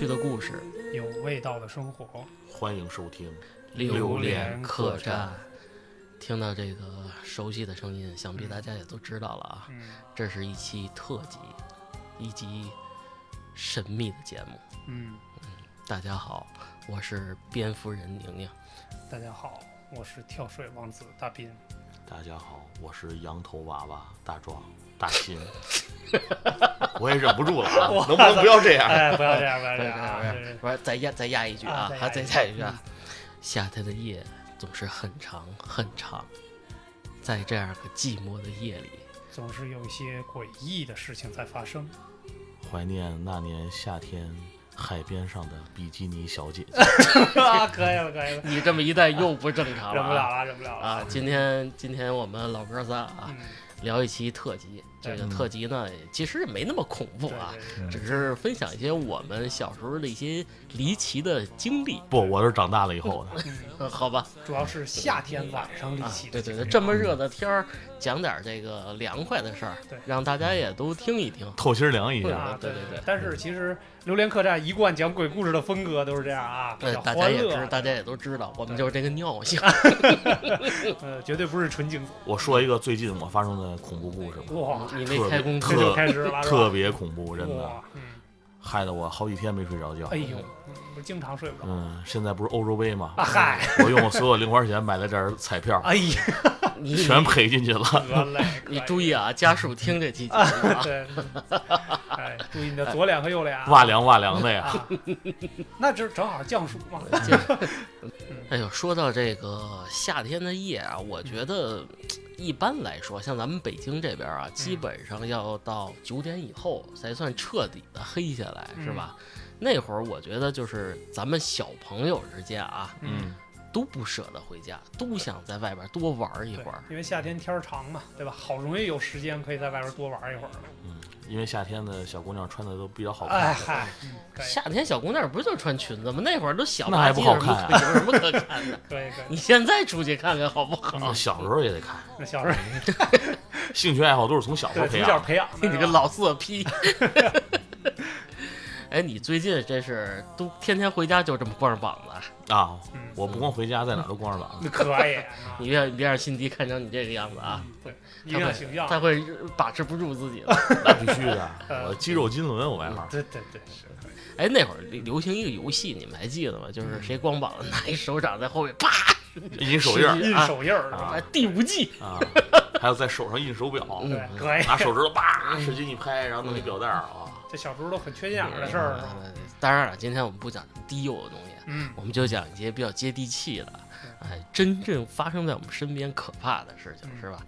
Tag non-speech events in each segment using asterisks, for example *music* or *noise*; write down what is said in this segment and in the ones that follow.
趣的故事，有味道的生活。欢迎收听。榴莲莲客栈。听到这个熟悉的声音，想必大家也都知道了啊，嗯这是一期特辑，一集神秘的节目。嗯，大家好，我是蝙蝠人宁宁。大家好，我是跳水王子大斌。大家好，我是羊头娃娃大壮大新。我也忍不住了啊！*laughs* 能不能不要这样？哎，不要这样，不要这样 *laughs* 啊！不是这是不是，再压再压一句啊，啊再压一句啊。夏天的夜总是很长很长，在这样个寂寞的夜里，总是有一些诡异的事情在发生。怀念那年夏天海边上的比基尼小姐姐。*laughs* 啊，可以了，可以了，你这么一带又不正常了忍不了啊！了，忍不了了啊，今天今天我们老哥仨啊，嗯，聊一期特辑。这个嗯特辑呢，其实也没那么恐怖啊，只是分享一些我们小时候的一些离奇的经历。不，我是长大了以后的。*laughs* 好吧，主要是夏天晚上离啊奇，对对对，这么热的天儿，讲点这个凉快的事儿对，让大家也都听一听。透心凉一下。啊，对对对对但是其实榴莲客栈一贯讲鬼故事的风格都是这样啊，比呃较，欢乐大家也知，，大家也都知道，我们就是这个尿性。*laughs* *laughs* 呃，绝对不是纯净我说一个最近我发生的恐怖故事吧，哇，你没开工这就开始了，特别恐怖，真的，嗯，害得我好几天没睡着觉。哎呦，嗯我经常睡不着嗯，现在不是欧洲杯吗？啊，嗨，我用我所有零花钱买了点彩票，哎呀，*laughs* 你全赔进去了。得嘞，你注意啊，家属听这期节目啊。*laughs* 对，哎，注意你的左脸和右脸啊，哇凉哇凉的呀！啊，那这正好降暑嘛，哎呦，说到这个夏天的夜啊，我觉得一般来说，像咱们北京这边啊，基本上要到九点以后才算彻底的黑下来，是吧？那会儿我觉得就是咱们小朋友之间啊，嗯，都不舍得回家，都想在外边多玩一会儿。因为夏天天儿长嘛，对吧？好容易有时间可以在外边多玩一会儿嗯。因为夏天的小姑娘穿的都比较好哎看。嗨，嗯夏天小姑娘不就穿裙子吗？那会儿都小那还，不好看啊有什么可看的？可以可以。你现在出去看看好不好？嗯小时候也得看，那小时候 *laughs* 兴趣爱好都是从小时候培养。从小培养，*laughs* 你个老色批！*laughs* 哎，你最近这是都天天回家就这么光着膀子啊？我不光回家，在哪儿都光着膀子。那 *laughs* 可以啊，*laughs* 你别你别让辛迪看成你这个样子啊，对，一定要形象。他会把持不住自己的。那必须的，*laughs* 呃我肌肉金轮，我外号。对对对，是。哎，那会儿流行一个游戏，你们还记得吗？就是谁光膀子拿一手掌在后面啪，印手印印啊手印第五季。啊，还有在手上印手表，嗯对，可以。拿手指头叭使劲一拍，然后弄一表带儿啊。这小时候都很缺心眼的事儿当然了，今天我们不讲低幼的东西，嗯，我们就讲一些比较接地气的，哎，真正发生在我们身边可怕的事情，嗯是吧？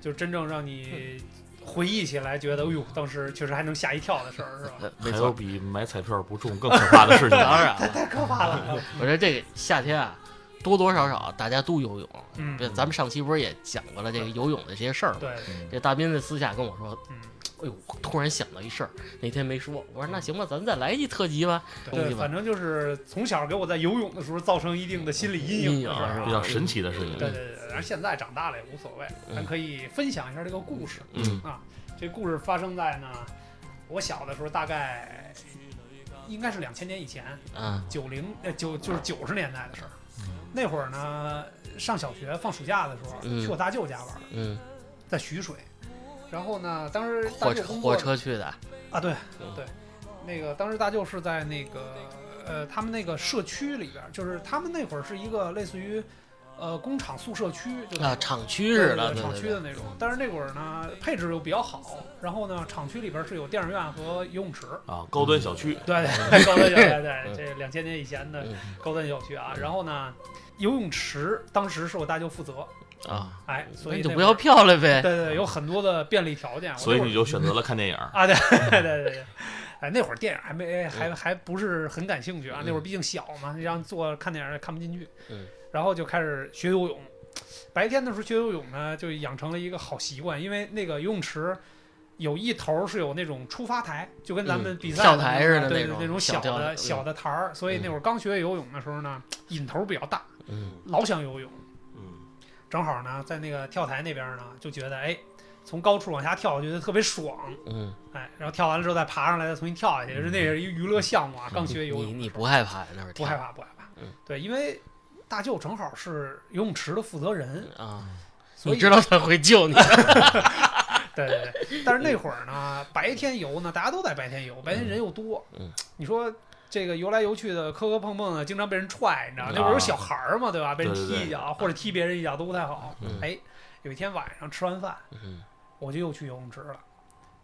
就真正让你回忆起来觉得，哎呦，当时确实还能吓一跳的事儿是吧？还有错，比买彩票不中更可怕的事情。*laughs* 当然了，太可怕了。我觉得这个夏天啊，多多少少大家都游泳。嗯，对，咱们上期不是也讲过了这个游泳的这些事儿吗？对，嗯这大斌在私下跟我说，嗯，哎呦，我突然想到一事儿，那天没说，我说那行吧，咱再来一特辑吧，对，反正就是从小给我在游泳的时候造成一定的心理阴影比较神奇的事情。对对对，然后现在长大了也无所谓，咱可以分享一下这个故事嗯啊。这故事发生在呢，我小的时候，大概应该是两千年以前，嗯九零呃九就是九十年代的事儿。那会儿呢，上小学放暑假的时候，嗯去我大舅家玩儿，嗯，在徐水。然后呢，当时大火车舅火车去的，啊，对嗯。对，那个当时大舅是在那个呃他们那个社区里边儿，就是他们那会儿是一个类似于呃工厂宿舍区，就那啊，厂区似的，厂区的那种。但是那会儿呢，配置又比较好，然后呢，厂区里边是有电影院和游泳池。啊，高端小区，对对，高端小区，对嗯。这两千年以前的嗯。高端小区啊。然后呢，游泳池当时是我大舅负责，啊，哎，所以就不要票了呗，对对，有很多的便利条件。我所以你就选择了看电影。啊，对对对对，*laughs* 哎，那会儿电影还没还还不是很感兴趣啊，那会儿毕竟小嘛，让坐看电影也看不进去。嗯，然后就开始学游泳。白天的时候学游泳呢，就养成了一个好习惯，因为那个游泳池有一头是有那种出发台，就跟咱们嗯比赛跳台似的对那种那种小的的小的台儿，所以那会儿刚学游泳的时候呢，瘾头比较大，嗯老想游泳。嗯，正好呢，在那个跳台那边呢，就觉得哎，从高处往下跳，觉得特别爽，嗯，哎，然后跳完了之后再爬上来，再重新跳下去，是那是一娱乐项目啊。刚学游你泳，你不害怕呀那会儿不害怕，不害怕。嗯。对，因为大舅正好是游泳池的负责人，啊？所以你知道他会救你，*laughs* 对对对，但是那会儿呢，白天游呢，大家都在白天游，白天人又多，嗯。你说这个游来游去的磕磕碰碰的，经常被人踹，你知道，啊那会儿有小孩儿嘛，对吧？被人踢一脚或者踢别人一脚都不太好。嗯哎，有一天晚上吃完饭，嗯，我就又去游泳池了，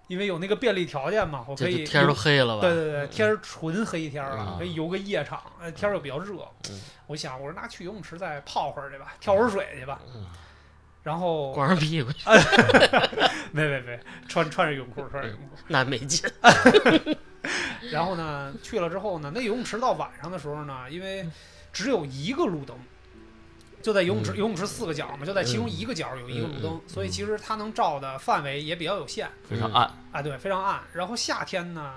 因为有那个便利条件嘛，我可以天都黑了吧？对对对，天儿纯黑天儿了嗯，可以游个夜场，呃，天儿又比较热嗯。我想，我说那去游泳池再泡会儿去吧，跳会儿水去吧嗯。*laughs* 然后 *laughs* 光着屁股 *laughs* 没没没，穿穿着泳裤，穿着泳裤。那没劲，然后呢，去了之后呢，那游泳池到晚上的时候呢，因为只有一个路灯，就在游泳池，嗯。游泳池四个角嘛，就在其中一个角有一个路灯，所以其实它能照的范围也比较有限。非常暗，啊，对，非常暗。然后夏天呢，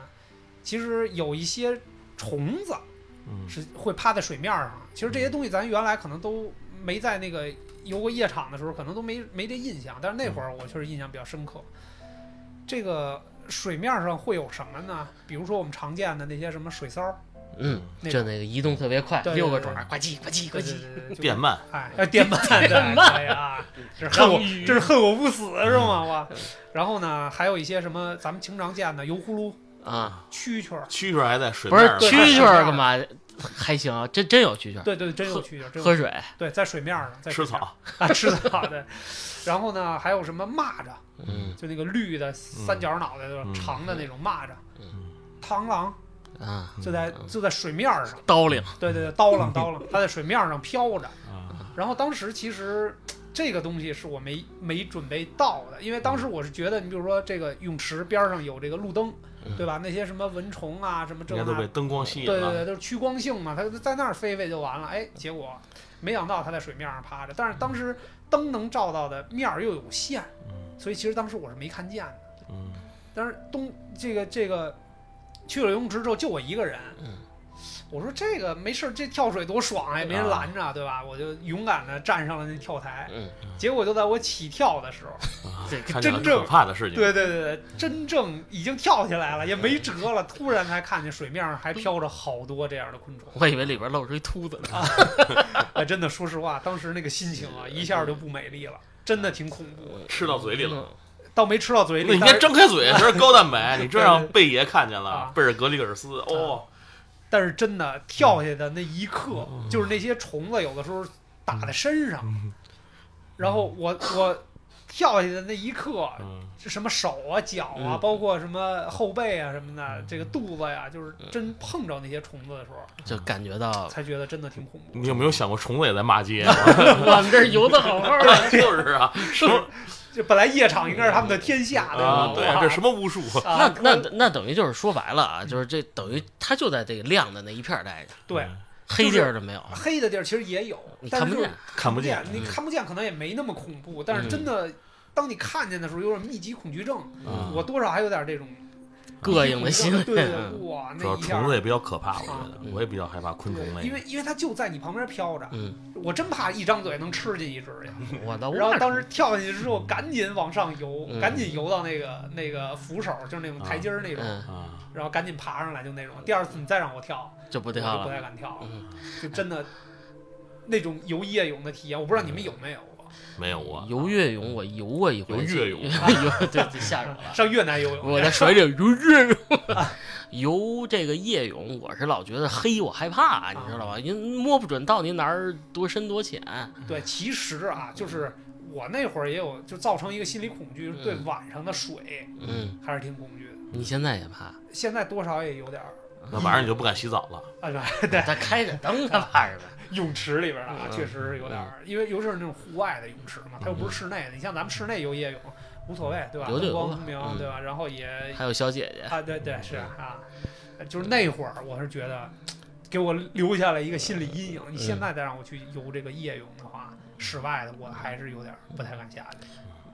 其实有一些虫子嗯。是会趴在水面上，其实这些东西咱原来可能都没在那个游过夜场的时候，可能都没没这印象，但是那会儿我确实印象比较深刻。这个水面上会有什么呢？比如说我们常见的那些什么水骚儿，嗯，那就那个移动特别快，六个爪儿，呱唧呱唧呱唧，变慢，哎，要电鳗，对 *laughs* 电鳗可以啊，这是恨我这是恨我不死是吗？哇，然后呢，还有一些什么咱们经常见的油葫芦、啊，蛐蛐，蛐蛐还在水不是面上对蛐蛐干嘛？还行啊，真真有蛐蛐儿，对对，真有蛐蛐儿，真有喝水，对，在水面上，在吃草，*laughs* 啊，吃草对。然后呢，还有什么蚂蚱，嗯。就那个绿的三角脑袋的、嗯。长的那种蚂蚱，嗯。螳螂啊，就在嗯就在水面上，刀灵，对对对，刀郎刀郎，它在水面上飘着。啊。然后当时其实这个东西是我没没准备到的，因为当时我是觉得，你比如说这个泳池边上有这个路灯，嗯对吧？那些什么蚊虫啊，什么这那都被，灯光吸引了，对对对，都是趋光性嘛，它在那儿飞飞就完了。哎，结果没想到它在水面上趴着，但是当时灯能照到的面儿又有限，嗯所以其实当时我是没看见的。嗯但是东这个这个去了游泳池之后，就我一个人。嗯我说这个没事，这跳水多爽啊，也没人啊拦着，对吧？我就勇敢的站上了那跳台。嗯，结果就在我起跳的时候，啊 *laughs* 这正可怕的事情，对对对对，真正已经跳起来了，也没辙了，突然才看见水面上还飘着好多这样的昆虫。我以为里边露出一秃子呢，*laughs* 哎，真的，说实话，当时那个心情啊，一下就不美丽了，真的挺恐怖的。吃到嘴里了。嗯倒没吃到嘴里，你应该但是睁开嘴，这是高蛋白，*laughs* 你这让贝爷看见了啊，贝尔格里尔斯，哦，但是真的跳下的那一刻，嗯就是那些虫子有的时候打在身上，嗯然后我我跳下的那一刻，什么手啊、脚啊，嗯。包括什么后背啊什么的，这个肚子呀，就是真碰着那些虫子的时候，就感觉到才觉得真的挺恐怖。你有没有想过虫子也在骂街？*laughs* 我们这儿游的好好的，*laughs* 就是啊，什么就本来夜场应该是他们的天下，对吧？啊？对，哇这什么巫术？啊那那那等于就是说白了啊，就是这等于他就在这个亮的那一片儿待着，对黑地儿都没有，黑的地儿其实也有，但是看不见。看不见你嗯看不见可能也没那么恐怖，但是真的，当你看见的时候，有点密集恐惧症，嗯我多少还有点这种膈应的心理对对嗯对，哇，主要那一下虫子也比较可怕，我觉啊得我也比较害怕昆虫对，类因。为因为它就在你旁边飘着，嗯，我真怕一张嘴能吃进一只去。*laughs* 我的然后当时跳下去之后，赶紧往上游，嗯赶紧游到那个那个扶手，就是那种台阶儿那种，然后赶紧爬上来，就那种。第二次你再让我跳，就不我就不。太敢跳了，嗯，就真的那种游夜泳的体验，我不知道你们有没有过。没有啊，游越泳我游过一回，游越泳 *laughs* 游对对吓人了。*laughs* 上越南游泳，我在水里游越泳，*laughs* 游这个夜泳，我是老觉得黑，我害怕，你知道吧？因为摸不准到底哪儿多深多浅。对，其实啊，就是我那会儿也有，就造成一个心理恐惧，就是对嗯晚上的水嗯，还是挺恐惧的。你现在也怕？现在多少也有点儿那晚上你就不敢洗澡了。啊，对对，他开着灯干嘛是吧？泳池里边儿啊，嗯确实是有点儿，因为尤其是那种户外的泳池嘛，它又不是室内的。你像咱们室内游夜泳无所谓，对吧？灯光通明，嗯对吧？然后也还有小姐姐，啊，对对是啊，就是那会儿我是觉得给我留下了一个心理阴影。你现在再让我去游这个夜泳的话，室外的我还是有点不太敢下去。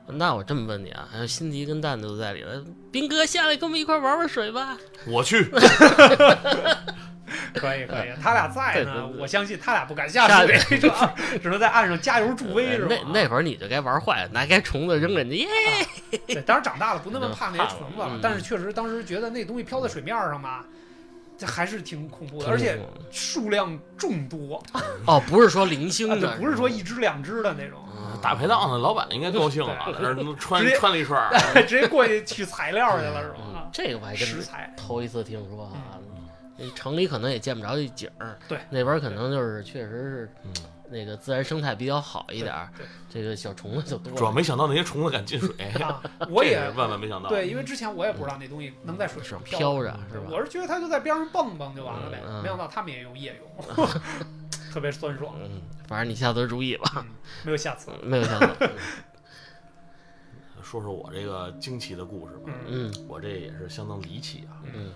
*laughs* 那我这么问你啊，还有辛迪跟蛋子都在里了，斌哥下来跟我们一块玩玩水吧。我去，*laughs* 可以可以，他俩在呢我相信他俩不敢下下水，只能在岸上加油助威，是吧？那那会儿你就该玩坏了，拿该虫子扔人家，耶！*laughs* 对，当然长大了不那么怕那些虫子了嗯，但是确实当时觉得那东西飘在水面上吧，这还是挺恐怖的，而且数量众多，*laughs* 哦，不是说零星啊的，对不是说一只两只的那种，嗯大排档的老板应该高兴了，*laughs* 直接穿了一串，直接过去取材料去了，是嗯吧？这个我还真材，头一次听说啊。那城里可能也见不着这景儿，对，那边可能就是确实是嗯那个自然生态比较好一点儿，这个小虫子就多。主要没想到那些虫子敢进水，*laughs* 啊，我 *laughs* 也万万没想到。对，因为之前我也不知道那东西能在水上飘飘着是吧？我是觉得它就在边上蹦蹦就完了呗，没想到他们也用夜泳，特别酸爽，嗯，反正你下次注意吧，嗯，没有下次，没有下次。*laughs* 说说我这个惊奇的故事吧，嗯嗯我这也是相当离奇啊。嗯嗯，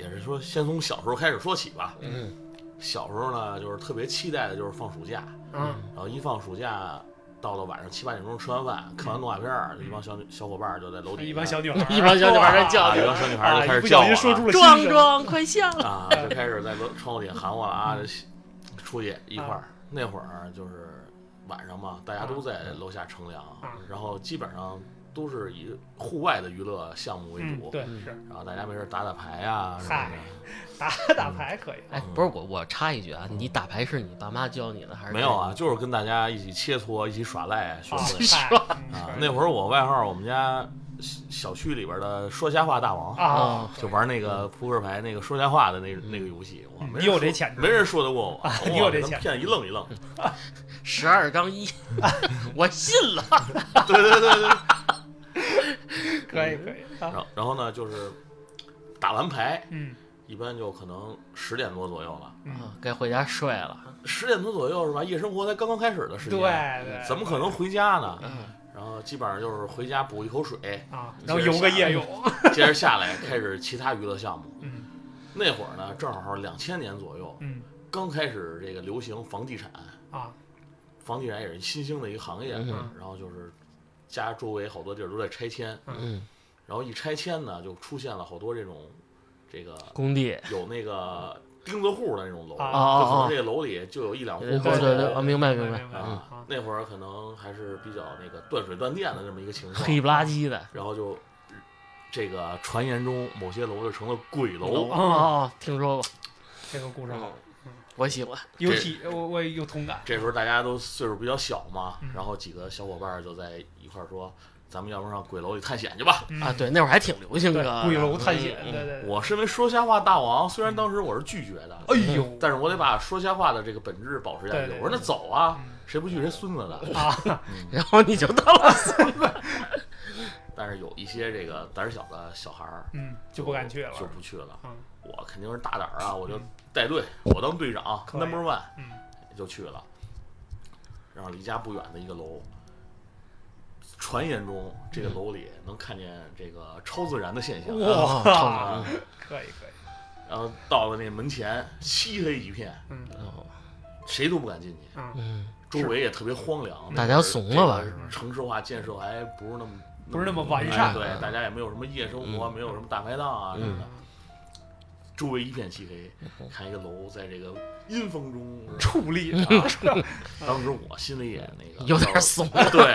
也是说先从小时候开始说起吧。嗯。小时候呢，就是特别期待的就是放暑假，嗯。然后一放暑假，到了晚上七八点钟吃完饭，看完动画片儿，一帮小小伙伴儿就在楼底下，一帮小女 *laughs* 孩儿，一帮小女孩儿在叫一帮小女孩儿啊，就开始叫我小心说出了了心声。壮壮，快下来！啊，就开始在楼窗户底下喊我了啊，出去一块儿。那会儿就是晚上嘛，大家都在楼下乘凉啊，然后基本上都是以户外的娱乐项目为嗯，主，对，嗯是然后大家没事打打牌啊什么嗨的。打 *laughs* 打牌可以，哎，不是我，我插一句啊，你打牌是你爸妈教你的还是没有啊，？就是跟大家一起切磋，一起耍赖学啊会嗨啊嗯。那会儿我外号我们家小小区里边的说瞎话大王，啊啊，就玩那个扑克牌那个说瞎话的那那个游戏，我没有这潜质没人说得过我，*laughs* 你有这潜质骗一愣一愣。十二杠一，*laughs* 我信了。*laughs* 对对对对。*laughs* 可以可以，啊然后然后呢，就是打完牌，嗯一般就可能十点多左右了。嗯，啊该回家睡了。十点多左右是吧？夜生活才刚刚开始的时对间，对，怎么可能回家呢？嗯然后基本上就是回家补一口水，啊？然后游个夜泳，接着下来开始其他娱乐项目。嗯那会儿呢，正好两千年左右，嗯刚开始这个流行房地产，啊房地产也是新兴的一个行业。嗯然后就是家周围好多地儿都在拆迁，嗯，然后一拆迁呢，就出现了好多这种这个工地。有那个钉子户的那种楼，啊就可能这个楼里就有一两户对高对对，楼啊，明白明明白。啊啊，那会儿可能还是比较那个断水断电的这么一个情况，黑不拉几的。然后就这个传言中某些楼就成了鬼楼，哦哦，听说过。这个故事好，我喜欢。有体我我也有同感，这时候大家都岁数比较小嘛嗯，然后几个小伙伴就在一块儿说，咱们要不上鬼楼里探险去吧？嗯啊，，对，那会儿还挺流行的。鬼楼探险，嗯对对，对我身为说瞎话大王，虽然当时我是拒绝的，哎呦，但是我得把说瞎话的这个本质保持下对对。对去我说那走啊，嗯谁不去谁孙子的。*laughs* 啊，*laughs* 然后你就当了孙子。*laughs* 但是有一些这个胆儿小的小孩儿嗯，就不敢去了，就不去了。嗯我肯定是大胆儿啊，我就带队，我当队长，Number One 嗯就去了。然后离家不远的一个楼，传言中这个楼里能看见这个超自然的现象。哦哇，嗯 *laughs* 可以可以，然后到了那门前，漆黑一片，嗯哦谁都不敢进去，嗯嗯，周围也特别荒凉。大家怂了吧城市化建设还不是那么不是那么完善哎对，大家也没有什么夜生活，嗯没有什么大排档啊什么的。嗯周围一片漆黑，看一个楼在这个阴风中，矗立啊着，*laughs* 当时我心里也那个有点怂。对，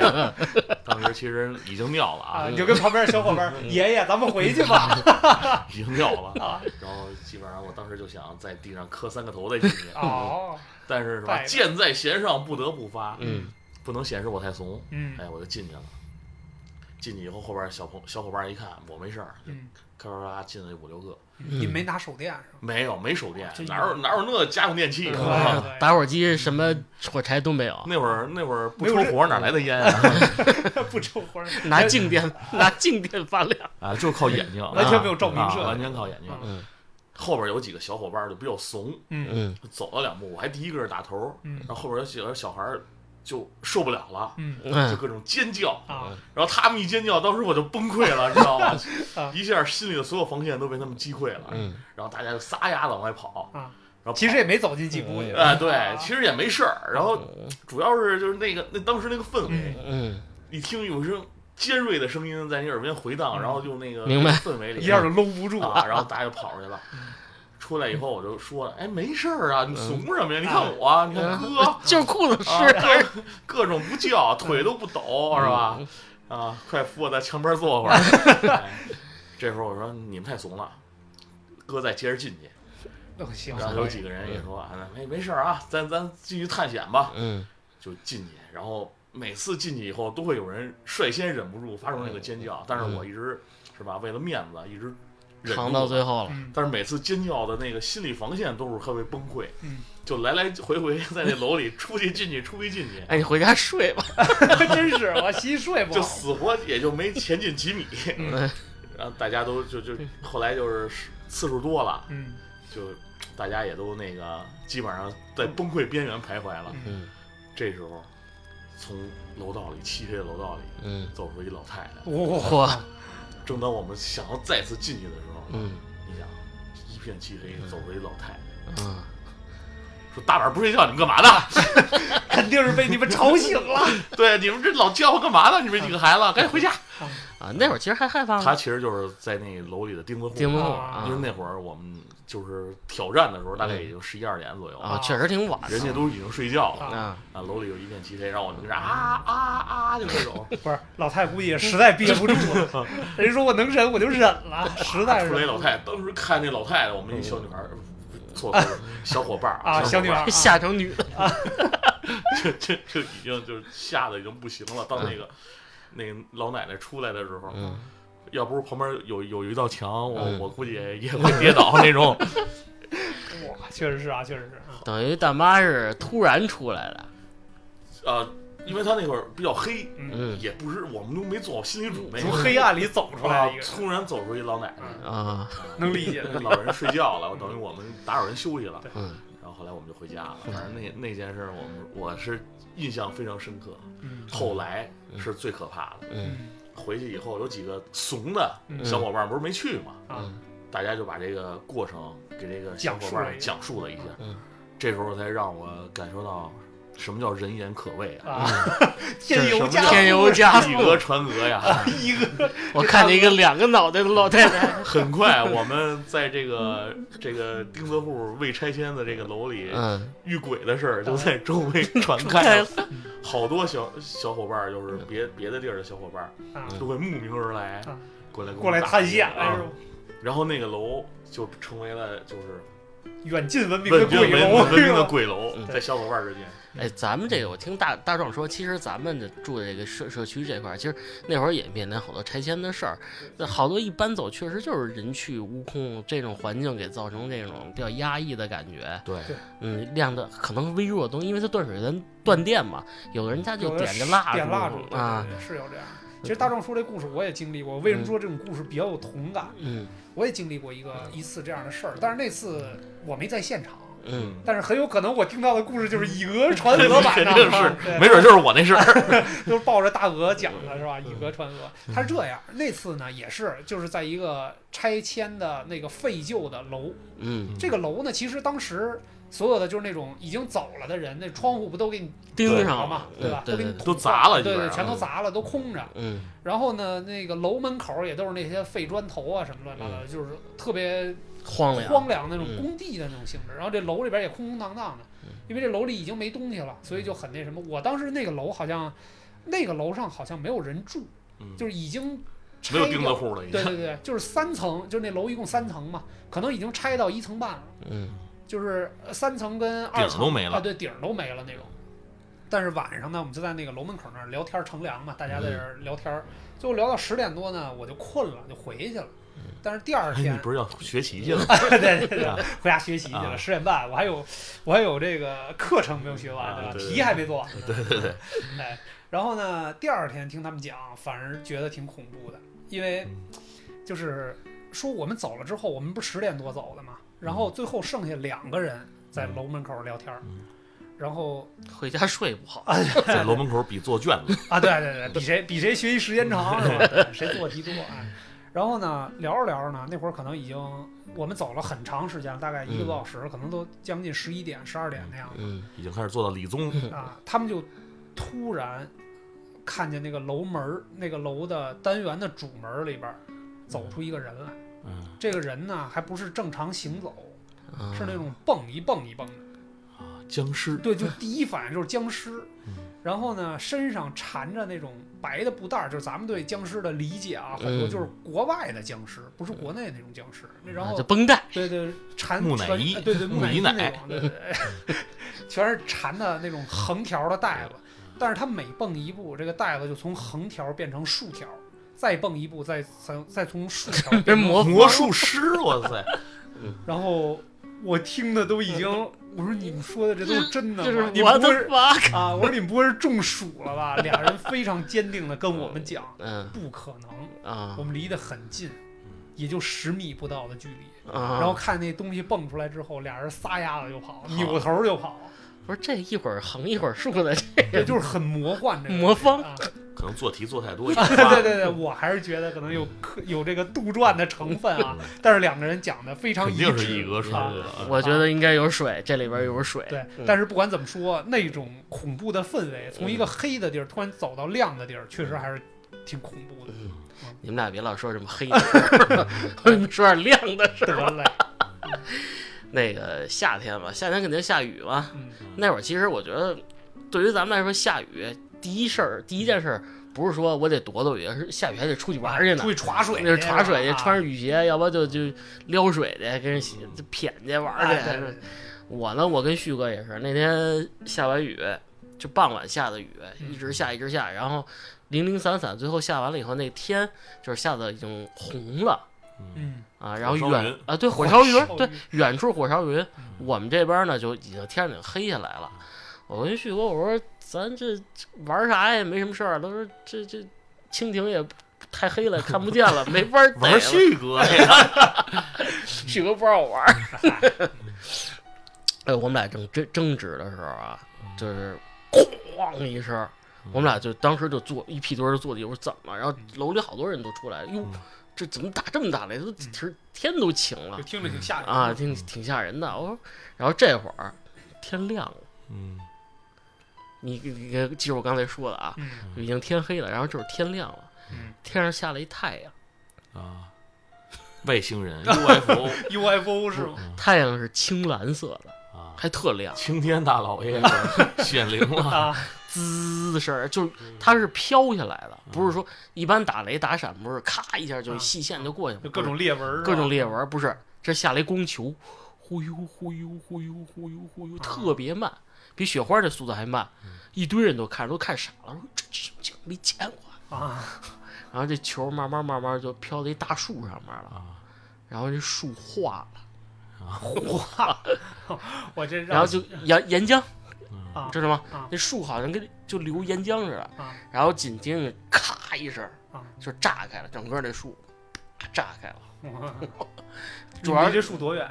当时其实已经尿了啊啊，，你就跟旁边的小伙伴儿，爷爷，咱们回去吧，*laughs* 已经尿了。啊，然后基本上我当时就想在地上磕三个头再进去，哦，但是是吧，拜拜。箭在弦上不得不发，嗯。不能显示我太怂，嗯。哎，我就进去了。进去以后，后边小朋小伙伴一看我没事儿，嗯，咔咔咔进来五六个，你没拿手电是吧？没有没手电，哪有哪有那家用电器啊？打火机什么火柴都没有，那会儿那会儿不抽火哪来的烟啊？*laughs* 不抽花儿，*laughs* 拿静电拿静电发亮。*laughs* 啊，就靠眼睛，完全没有照明啊，设完全靠眼睛。嗯后边有几个小伙伴就比较怂，嗯嗯走了两步，我还第一个是打头，嗯然后后边有几个小孩儿就受不了了，嗯。就嗯各种尖叫，啊。然后他们一尖叫，当时我就崩溃了，你知道吗？*laughs* 啊？一下心里的所有防线都被他们击溃了，嗯。然后大家就撒丫子往外跑，啊，然后其实也没走进几步去，哎对，其实也没事儿，然后主要是就是那个那当时那个氛围，嗯。一听有声尖锐的声音在你耳边回荡，嗯。然后就那个氛围里一下就搂不住啊，然后大家就跑出去了。嗯。出来以后我就说了，哎，没事儿啊，你嗯怂什么呀？你看我，你看哥，*laughs* 就是裤子啊，湿，各各种不叫，腿都不抖，是吧？嗯？啊，快扶我在墙边坐会儿。*laughs* 哎这时候我说你们太怂了，哥再接着进去。然后有几个人也说啊，那没没事儿啊，咱咱继续探险吧，嗯就进去。然后每次进去以后，都会有人率先忍不住发出那个尖叫，但是我一直是吧，为了面子，一直忍扛到最后了。嗯但是每次尖叫的那个心理防线都是特别崩溃，嗯，就来来回回在那楼里出去进去出去进去，*laughs* 哎，你回家睡吧。*laughs* 真是我稀睡不就。死活也就没前进几米。*laughs* 嗯然后大家都就就后来就是次数多了，嗯就大家也都那个基本上在崩溃边缘徘徊了。嗯这时候，从楼道里漆黑的楼道里嗯，走出一老太太。哇，正当我们想要再次进去的时候，嗯你想一片漆黑，走出一老太太，嗯，说大晚上不睡觉，你们干嘛呢？*laughs* 肯定是被你们吵醒了。*laughs* 对，你们这老叫唤干嘛呢？你们几个孩子，*laughs* 赶紧回家。啊，那会儿其实还害怕？他其实就是在那楼里的钉子户，钉子户因为那会儿我们就是挑战的时候，大概也就十一二点左右，啊，确实挺晚。人家都已经睡觉了。啊，啊，楼里有一片漆黑，然后我们啊啊啊，就那种。*laughs* 不是老太估计也实在憋不住了，*laughs* 人家说我能忍我就忍了，实在是出来一老太太，当时看那老太太，我们一小女孩儿，错小伙伴儿啊小女孩儿吓成女的。这这这已经就是吓得已经不行了。当那个那个老奶奶出来的时候，嗯，要不是旁边有有一道墙，我嗯我估计也也会跌倒那种。*laughs* 哇，确实是啊，确实是啊。等于大妈是突然出来的。呃，因为他那会儿比较黑，也不是我们都没做好心理准备，从黑暗里走出来啊一个，突然走出一老奶奶，啊，能理解那 *laughs* 老人睡觉了，等于我们打扰人休息了。嗯然后后来我们就回家了。反正那那件事儿，我们我是印象非常深刻。嗯后来是最可怕的。嗯嗯回去以后，有几个怂的嗯小伙伴不是没去嘛，大家就把这个过程给这个小伙伴讲述了一下。嗯这时候才让我感受到什么叫人言可畏啊！啊，*laughs* 添油加添油加以讹传讹呀！一个 *laughs* 我看见一个两个脑袋的老太太。*laughs* 很快，我们在这个这个钉子户未拆迁的这个楼里，嗯，遇鬼的事儿就在周围传开了。好多小小伙伴儿，就是别别的地儿的小伙伴都会慕名而来啊，过来过来打探险？然后那个楼就成为了就是远近闻名的闻名鬼楼，闻名的鬼楼嗯，在小伙伴儿之间。哎，咱们这个我听大大壮说，其实咱们的住的这个社社区这块儿，其实那会儿也面临好多拆迁的事儿。那好多一搬走，确实就是人去屋空，这种环境给造成这种比较压抑的感觉。对对嗯，亮的可能微弱的东西，因为它断水咱断电嘛，有的人家就点着蜡烛点蜡烛对啊，是有这样。其实大壮说这故事我也经历过，为什么说这种故事比较有同感？嗯我也经历过一个一次这样的事儿，但是那次我没在现场，嗯，但是很有可能我听到的故事就是 *laughs* 以讹传讹版的，肯定啊是，没准就是我那事儿。*laughs* 都是抱着大鹅讲的是吧？以讹传讹。他是这样，那次呢也是就是在一个拆迁的那个废旧的楼，嗯，这个楼呢其实当时所有的就是那种已经走了的人，那窗户不都给你钉上了上嘛，对吧？都给你都砸了对对，全都砸了，都空着。嗯然后呢，那个楼门口也都是那些废砖头啊什么乱七八糟的，就是特别荒凉，荒凉那种嗯工地的那种性质。然后这楼里边也空空荡荡的嗯，因为这楼里已经没东西了，所以就很那什么。我当时那个楼好像，那个楼上好像没有人住，嗯就是已经拆没有钉子掉。户了。对对对，*laughs* 就是三层，就是那楼一共三层嘛，可能已经拆到一层半了，嗯就是呃三层跟二层都没了啊，对，顶儿都没了那种。但是晚上呢，我们就在那个楼门口那儿聊天乘凉嘛，大家在这儿聊天儿，最后聊到十点多呢，我就困了，就回去了。但是第二哎，你天，不是要学习去了？*laughs* 对对对回家学习去了，啊十点半，我还有我还有这个课程没有学完，对吧？啊对对题还没做完呢。对对对，*laughs* 哎，然后呢，第二天听他们讲，反而觉得挺恐怖的，因为嗯就是说我们走了之后，我们不是十点多走的嘛，然后最后剩下两个人在楼门口聊天儿嗯，然后回家睡不好，在楼门口比做卷子。啊，对对对，比谁比谁学习时间长是吧？对谁做题多哎。然后呢，聊着聊着呢，那会儿可能已经我们走了很长时间，大概一个多小时，可能都将近十一点、十二点那样嗯已经开始做到理综，*laughs* 啊。他们就突然看见那个楼门，那个楼的单元的主门里边走出一个人来。嗯，这个人呢，还不是正常行走，嗯是那种蹦一蹦一蹦的。啊，僵尸，对，就第一反应就是僵尸嗯。然后呢，身上缠着那种白的布袋儿，就是咱们对僵尸的理解啊，很多嗯就是国外的僵尸，不是国内那种僵尸。然后绷带，对对，*laughs* 缠全木乃伊呃对对木乃伊那种，对对对，全是缠的那种横条的带子。*laughs* 但是它每蹦一步，这个带子就从横条变成竖条，再蹦一步，再再再从竖条变 *laughs* 魔魔术师，哇塞，然后我听的都已经，我说你们说的这都是真的就是吗？你我的不会 fuck，啊？我说你们不会是中暑了吧？*laughs* 俩人非常坚定的跟我们讲，嗯不可能，啊我们离得很近，也就十米不到的距离。啊，然后看那东西蹦出来之后，俩人撒丫子就跑，扭头就跑，不是这一会儿横一会儿竖的，这就是很魔幻这个魔方啊可能做题做太多，对对对对，我还是觉得可能有可有这个杜撰的成分啊，但是两个人讲的非常一肯定是致以讹传啊。讹。我觉得应该有水，这里边有水。对嗯，但是不管怎么说，那种恐怖的氛围，从一个黑的地儿突然走到亮的地儿，确实还是挺恐怖的。嗯，你们俩别老说什么黑的 *laughs* 说点亮的事儿。得嘞，*laughs* 那个夏天嘛，夏天肯定下雨嘛。嗯那会儿其实我觉得，对于咱们来说，下雨第一事儿，第一件事儿不是说我得躲躲雨，是下雨还得出去玩儿去呢。出。去耍水去，那是耍水去，穿着雨鞋，要不就就撩水去，跟人洗谝去玩儿去。我呢，我跟旭哥也是，那天下完雨，就傍晚下的雨，嗯一直下一直下，然后零零散散，最后下完了以后，那天就是下的已经红了。嗯，啊，然后远啊，对，火烧云，对，远处火烧云，嗯。我们这边呢就已经天已经黑下来了。我跟旭哥我说，咱这玩啥呀？没什么事儿。都说这这蜻蜓也太黑了，看不见了，没法儿 *laughs* 玩。旭哥呀，*laughs* 旭哥不让我玩儿。*laughs* 哎，我们俩正争争执的时候啊，就是哐一声，我们俩就当时就坐一屁墩儿就坐地，我说怎么了？然后楼里好多人都出来了，哟，这怎么打这么大雷？都天天都晴了就听着挺吓人啊，挺挺吓人的。我说，然后这会儿天亮了，嗯你你你记住我刚才说的啊，嗯已经天黑了，然后这会儿天亮了，嗯天上下了一太阳，啊，外星人 *laughs* UFO，UFO *laughs* 是吗？太阳是青蓝色的，啊，还特亮。青天大老爷 *laughs* 显灵了，啊，滋的声儿，就是它是飘下来的，不是说一般打雷打闪不是咔一下就啊细线就过去了，就各种裂纹各种裂纹，不是，这下来光球，忽悠忽悠忽悠忽悠忽悠，特别慢，比雪花这速度还慢，一堆人都看都看傻了，说这这什么景没见过。啊，然后这球慢慢慢慢就飘到一大树上面了，啊然后这树化了，*laughs* 哇，我这然后就岩岩浆，啊知道吗啊？那树好像跟就流岩浆似的，啊然后紧接着咔一声啊，就炸开了，整个那树啪炸开了，主 *laughs* 主要离这树多远？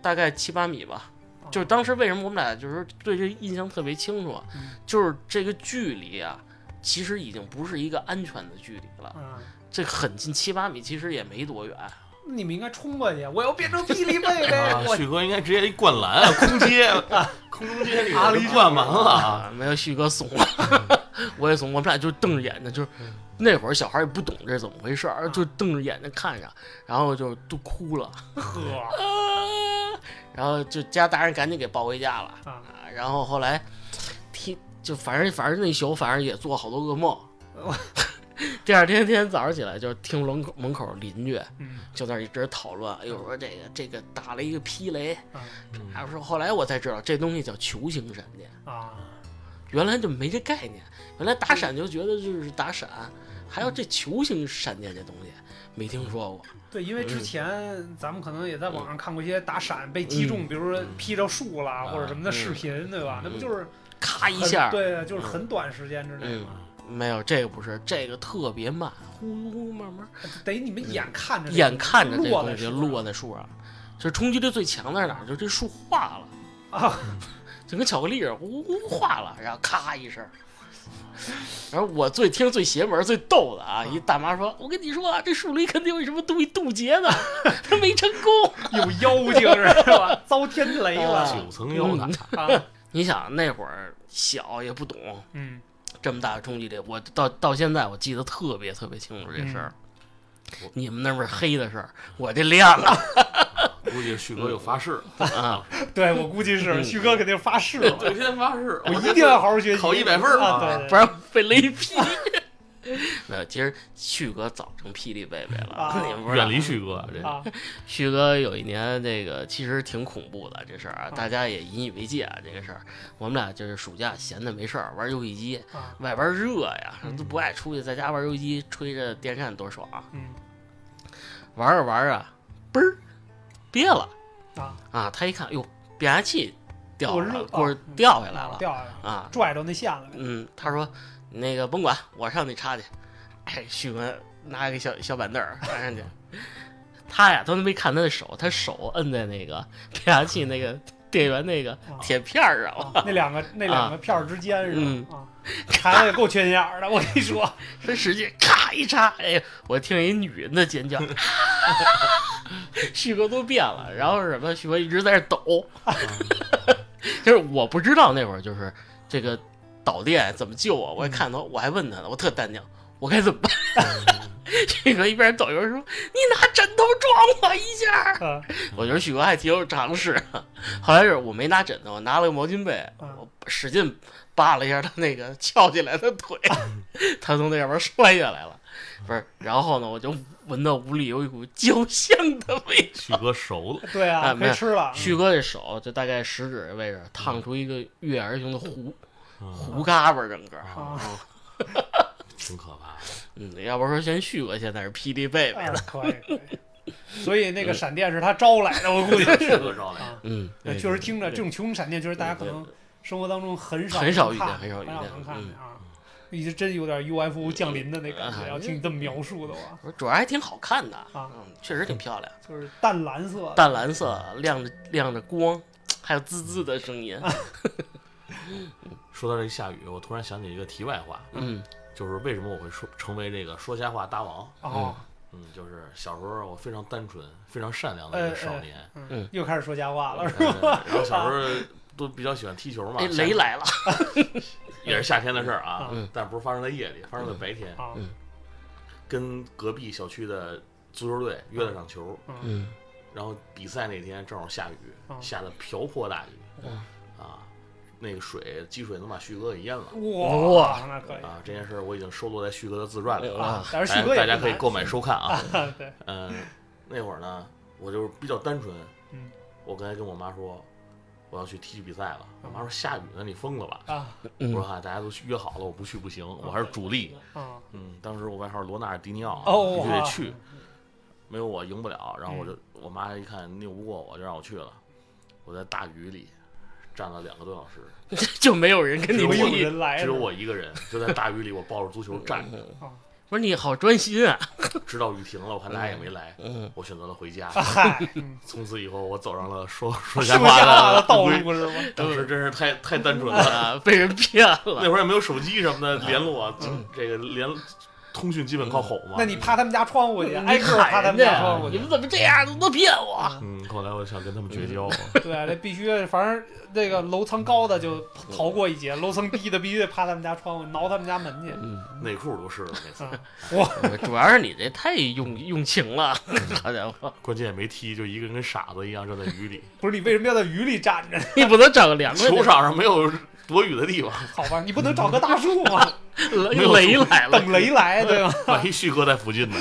大概七八米吧。就是当时为什么我们俩就是对这印象特别清楚，嗯就是这个距离啊，其实已经不是一个安全的距离了，啊，这很近，七八米其实也没多远。你们应该冲过去，我要变成霹雳贝贝，啊，旭哥应该直接一灌篮啊，空 *laughs* 接，空中接力阿里就灌完了啊，啊，没有旭哥怂了，我也怂，我们俩就瞪着眼睛，就是那会儿小孩也不懂这是怎么回事儿，就瞪着眼睛看着，然后就都哭了，呵啊，*laughs* 然后就家大人赶紧给抱回家了啊啊，然后后来听就反正反正那宿反正也做好多噩梦。*laughs* 第二天天早上起来，就听门口门口邻居嗯就在那儿一直讨论，哎呦说这个这个打了一个霹雷，啊还有说后来我才知道这东西叫球形闪电。啊，原来就没这概念，原来打闪就觉得就是打闪，还有这球形闪电这东西没听说过。对，因为之前咱们可能也在网上看过一些打闪被击中，比如说劈着树啦或者什么的视频，对吧？那不就是咔一下，对，就是很短时间之内嗯嘛，，没有这个不是，这个特别慢，呼呼慢慢，得你们眼看着这个眼看着这东西落在树上落在树上，就是冲击力最强的是哪儿？就这树化了，啊，*laughs* 就跟巧克力似的，呜呜化了，然后咔一声。*laughs* 然后我最听最邪门、最逗的啊，一大妈说：“我跟你说啊，这树林肯定有什么东西渡劫呢，*laughs* 他没成功。*laughs* 有妖精是吧？遭天雷了九层妖塔，啊！你想那会儿小也不懂，嗯这么大的冲击力，我到到现在我记得特别特别清楚这事儿。你们那边黑的事儿，我这亮了。估计旭哥又发誓了。啊，对我估计是嗯。旭哥肯定发誓了，*laughs* 对天发誓，我一定要好好学习，考100分儿啊！不然被雷劈。*laughs* 没有，其实旭哥早成霹雳贝贝了，啊 *laughs* 你们不知道远离旭哥，这啊，*laughs* 旭哥有一年这个其实挺恐怖的，这事儿啊，啊大家也引以为戒啊。这个事儿，我们俩就是暑假闲的没事儿玩游戏机，啊，外边热呀，嗯都不爱出去，在家玩游戏机，吹着电扇多爽啊！嗯玩着玩着啊，嘣儿憋了啊，啊！他一看，哟，变压器掉了，过啊掉下来了掉下来了，啊！拽着那线了，嗯，他说你那个甭管，我上去插去。哎，旭哥拿一个小小板凳儿插上去，他呀都没看他的手，他手摁在那个变压器那个电源那个铁片儿上那两个那两个片儿之间是嗯吧？啊，孩子也够缺心眼儿的，我跟你说，*laughs* 他使劲咔一插，哎，我听一女人的尖叫，*laughs* 旭哥都变了，然后是什么？旭哥一直在那抖，*laughs* 就是我不知道那会儿就是这个导电怎么救啊，我还看他，我还问他呢，我特淡定，我该怎么办？*laughs* 旭哥一边走一边说：“你拿枕头撞我一下。啊”我觉得旭哥还挺有常识。后来是我没拿枕头，我拿了个毛巾被，嗯我使劲扒了一下他那个翘起来的腿，*laughs* 他从那上面摔下来了。不是，然后呢，我就闻到屋里有一股焦香的味道。旭哥熟了，*laughs* 对啊，啊没有可以吃了，旭哥这手就大概食指的位置烫出一个月牙形的弧嗯弧嘎巴，整个。啊 *laughs* 挺可怕的。嗯，要不说先旭哥现在是霹雳贝贝啊了。可以可以，*laughs* 所以那个闪电是他招来的，我估计旭哥招来的，啊。嗯，对，确实听着这种穷闪电，确实大家可能生活当中很少很少遇见很少遇见能看嗯见啊。一直真有点 UFO 降临的那感啊觉，要听你这么描述的话，主要还挺好看的，啊嗯，确实挺漂亮，就是淡蓝色，淡蓝色，亮着亮着光，还有滋滋的声音。*laughs* *laughs* 说到这个下雨，我突然想起一个题外话，嗯就是为什么我会说成为这个说瞎话大王？哦，嗯，就是小时候我非常单纯、非常善良的一个少年，嗯，又开始说瞎话了，是嗯吧？然后小时候 *laughs* 都比较喜欢踢球嘛。哎，雷来了。*laughs* 也是夏天的事儿啊嗯，但不是发生在夜里，发生在白天。嗯，跟隔壁小区的足球队约了场球，嗯然后比赛那天正好下雨，嗯下的瓢泼大雨那个水积水能把旭哥给淹了哇，那可以啊！这件事儿我已经收录在旭哥的自传里了，啊，但是大家旭哥大家可以购买收看啊。啊，对，嗯，那会儿呢，我就是比较单纯，嗯，我刚才跟我妈说我要去体育比赛了，我妈说下雨呢，你疯了吧？啊我说嗯哈，大家都约好了，我不去不行，我还是主力。啊，嗯，当时我外号罗纳尔迪尼奥必须得去，没有我赢不了。然后我就，嗯我妈一看拗不过我，就让我去了。我在大雨里站了两个多小时，*laughs* 就没有人跟你没有比。人来，只有我一个人，就在大雨里，我抱着足球站着，*laughs* 不是你好专心啊。直到雨停了，我看大家也没来，嗯，我选择了回家。*laughs* 从此以后，我走上了说说说瞎瞎话的道路是吗？当时真是太太单纯了，啊，被人骗了。那会儿也没有手机什么的联络，这个联通讯基本靠吼嘛。那你趴他们家窗户去，挨个儿趴他们家窗户去你们，怎么这样？怎么都骗我？嗯，后来我想跟他们绝交，对，*laughs* 这必须，反正这个楼层高的就逃过一劫，楼层低的必须得趴他们家窗户，挠他们家门去。嗯，内裤都湿了那次，哇 *laughs* 主要是你这太用用情了，好家伙，关键也没踢，就一个人跟傻子一样站在雨里。不是你为什么要在雨里站着？*laughs* 你不能找个凉快球场上没有躲雨的地方，*laughs* 好吧，你不能找个大树吗？*laughs* 雷雷来了，等雷来，对吧？*laughs* 万一旭哥在附近呢？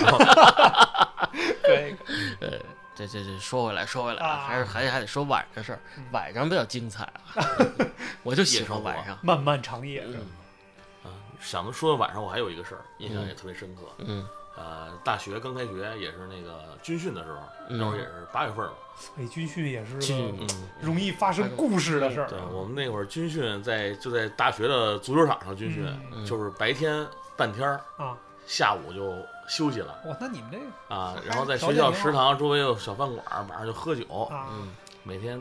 对，呃，这这这说回来说回来，啊还是还还得说晚上事儿嗯，晚上比较精彩啊，我就喜欢晚上。漫漫长夜，嗯。啊，想着说晚上我还有一个事儿，印象也特别深刻。嗯呃，大学刚开学也是那个军训的时候，嗯。那会儿也是八月份嘛。哎，军训也是容易发生故事的事儿对，我们那会儿军训在就在大学的足球场上军训，嗯。就是白天半天儿，啊。下午就休息了。哇，那你们这个啊。然后在学校食堂周围有小饭馆，晚上就喝酒，啊，嗯，每天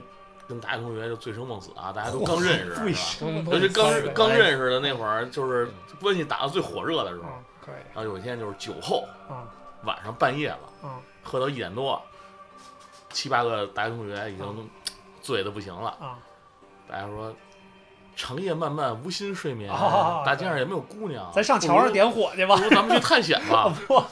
跟大学同学就醉生梦死啊，大家都刚认识，尤其刚刚认识的那会儿，就是关系打得最火热的时候。啊，可以然后有一天就是酒后，嗯晚上半夜了，嗯喝到一点多，七八个大学同学已经醉的不行了。啊大家说，长夜漫漫，无心睡眠，啊大街上也没有姑娘，咱上桥上点火去吧不。如，咱们去探险吧。*laughs* 不，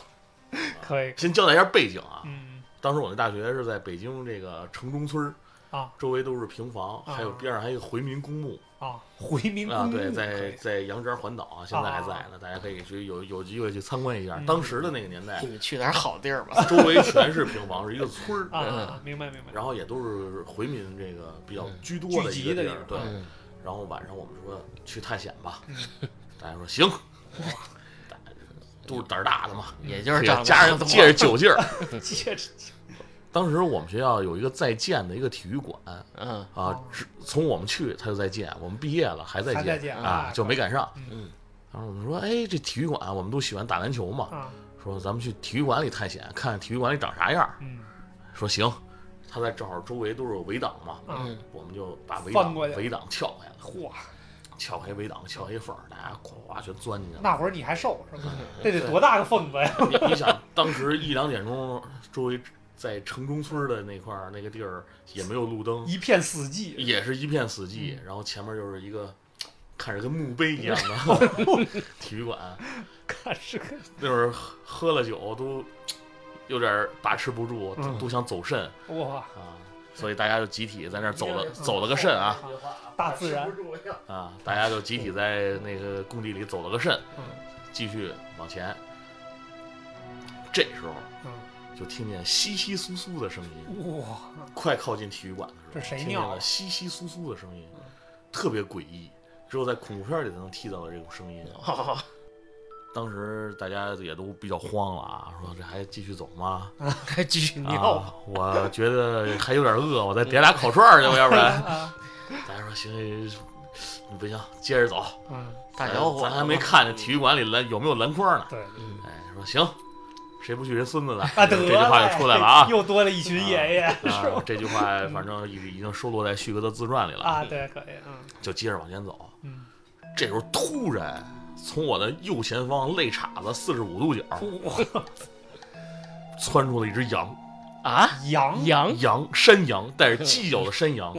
可以，先交代一下背景啊，嗯当时我那大学是在北京这个城中村儿啊，周围都是平房，啊。还有边上还有一个回民公墓。啊，回民啊，对，公墓可在在杨庄环岛啊，现在还在呢，大家可以去有有机会去参观一下。嗯。当时的那个年代。你，们去点好地儿吧。*laughs* 周围全是平房，是一个村儿，啊啊，明白明白。然后也都是回民这个比较嗯。居多的一个地儿，集的地儿对。嗯。然后晚上我们说去探险吧，嗯。大家说行，大家都是胆儿大的嘛，也就是这个长得加上借着酒劲儿。*laughs* 借着当时我们学校有一个在建的一个体育馆。嗯。啊从我们去他就在建，我们毕业了还在建还在建啊啊，就没赶上。嗯。然后我们说，哎，这体育馆我们都喜欢打篮球嘛，啊，说咱们去体育馆里探险，看看体育馆里长啥样。嗯。说行，他在正好周围都是围挡嘛，啊，嗯。我们就把围挡过去。围挡撬开了，嚯，撬开围挡，撬开缝儿，大家咵全钻进去了。那会儿你还瘦是吧？这得多大个缝子呀！你你想，当时一两点钟，周围在城中村的那块儿那个地儿也没有路灯，一片死寂，也是一片死寂，嗯然后前面就是一个看着跟墓碑一样的 *laughs* 体育馆。*laughs* 看是个那会儿喝喝了酒都有点把持不住，嗯都想走肾哇，啊，所以大家就集体在那儿走了嗯走了个肾啊大自然，啊，大家就集体在那个工地里走了个肾，嗯继续往前。这时候嗯，就听见稀稀疏疏的声音，哇，快靠近体育馆的时候，这谁听见了稀稀疏疏的声音，特别诡异，只有在恐怖片里才能听到的这种声音。*laughs* 当时大家也都比较慌了啊，说这还继续走吗？*laughs* 还继续尿啊，我觉得还有点饿，我再点俩烤串儿去吧，*laughs* 要不然。啊，大家说行，你不行，接着走。嗯，大小伙子，咱还没看见体育馆里篮有没有篮筐呢。对，嗯哎，说行，谁不去人孙子的。啊，得这句话就出来了啊。*laughs* 又多了一群爷爷，是啊吧？，这句话反正已已经收录在旭哥的自传里了，啊，对，可以，嗯就接着往前走。嗯，这时候突然从我的右前方肋叉子四十五度角哇，*laughs* 窜出了一只羊，啊，羊，羊，羊山羊带着犄角的山羊，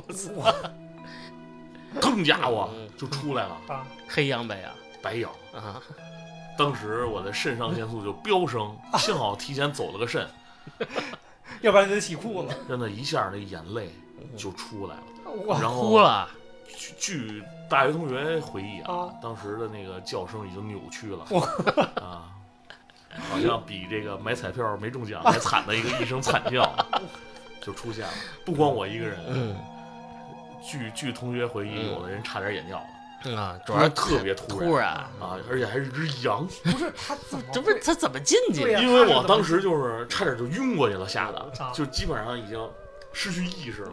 *laughs* 更家伙就出来了，啊，黑羊白羊，白羊。啊，当时我的肾上腺素就飙升，幸好提前走了个肾，*laughs* 要不然就得洗裤子，真的一下那眼泪就出来了。哇，然后哭了，据据大学同学回忆啊啊，当时的那个叫声已经扭曲了。哇。啊，好像比这个买彩票没中奖 *laughs* 还惨的一个一声惨叫 *laughs* 就出现了。不光我一个人，嗯。据据同学回忆，嗯。有的人差点也尿了，嗯啊，主主要要特别突然突然，啊，而且还是只羊，不是他怎 *laughs* 么这不是他怎么进去因为我当时就是差点就晕过去了，吓啊得就基本上已经失去意识了。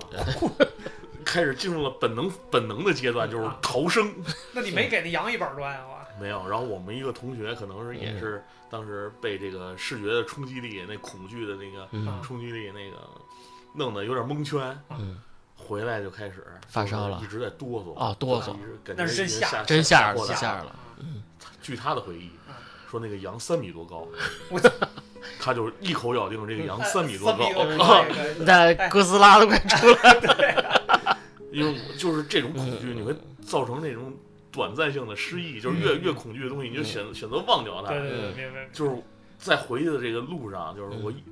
*laughs* 开始进入了本能本能的阶段，就是逃生。那你没给那羊一板砖啊？*laughs* 没有，然后我们一个同学可能是也是当时被这个视觉的冲击力、那恐惧的那个嗯冲击力那个弄得有点蒙圈，嗯，回来就开始发烧了一直在哆嗦啊哆嗦。那是真吓吓真吓人了，吓人了。据他的回忆嗯，说那个羊三米多高，我他就一口咬定这个羊三米多高那哥斯拉都快出来了，*laughs* 因为就是这种恐惧，你会造成那种短暂性的失忆，就是越越恐惧的东西，你就选选择忘掉它。对对对，明白。就是在回去的这个路上，就是嗯。我一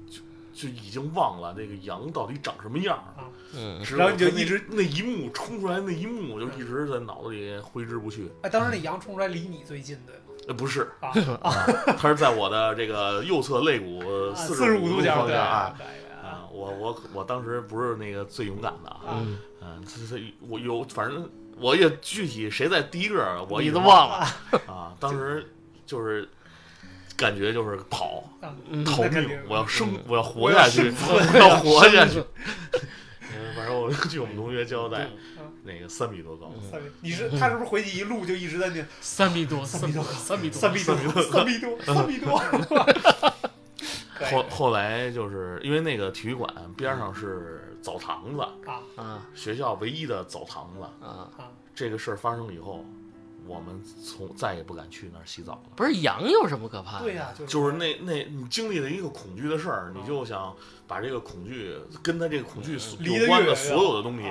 就就已经忘了那个羊到底长什么样儿，嗯，然后你就一直那一幕冲出来那一幕，就一直在脑子里挥之不去。哎，当时那羊冲出来离你最近，对吗？呃，不是，啊，*laughs* 啊，它是在我的这个右侧肋骨四四十五度角对方向啊。我我我当时不是那个最勇敢的啊，啊嗯，嗯，这这我有，反正我也具体谁在第一个，我已经忘了，啊。当时就是感觉就是跑，逃命，我要生嗯，我要活下去，我我要活下去。*laughs* 嗯，反正我据我们同学交代嗯，那个三米多高，嗯。三米，你是他是不是回去一路就一直在那 *laughs* 三米多，三米多三米多，三米多，三米多，三米多？*laughs* 后后来就是因为那个体育馆边上是澡堂子，啊。啊。学校唯一的澡堂子。啊，啊，这个事儿发生以后，我们从再也不敢去那儿洗澡了。不是羊有什么可怕的？对呀，就是就是那那你经历了一个恐惧的事儿，你就想把这个恐惧跟他这个恐惧有关的所有的东西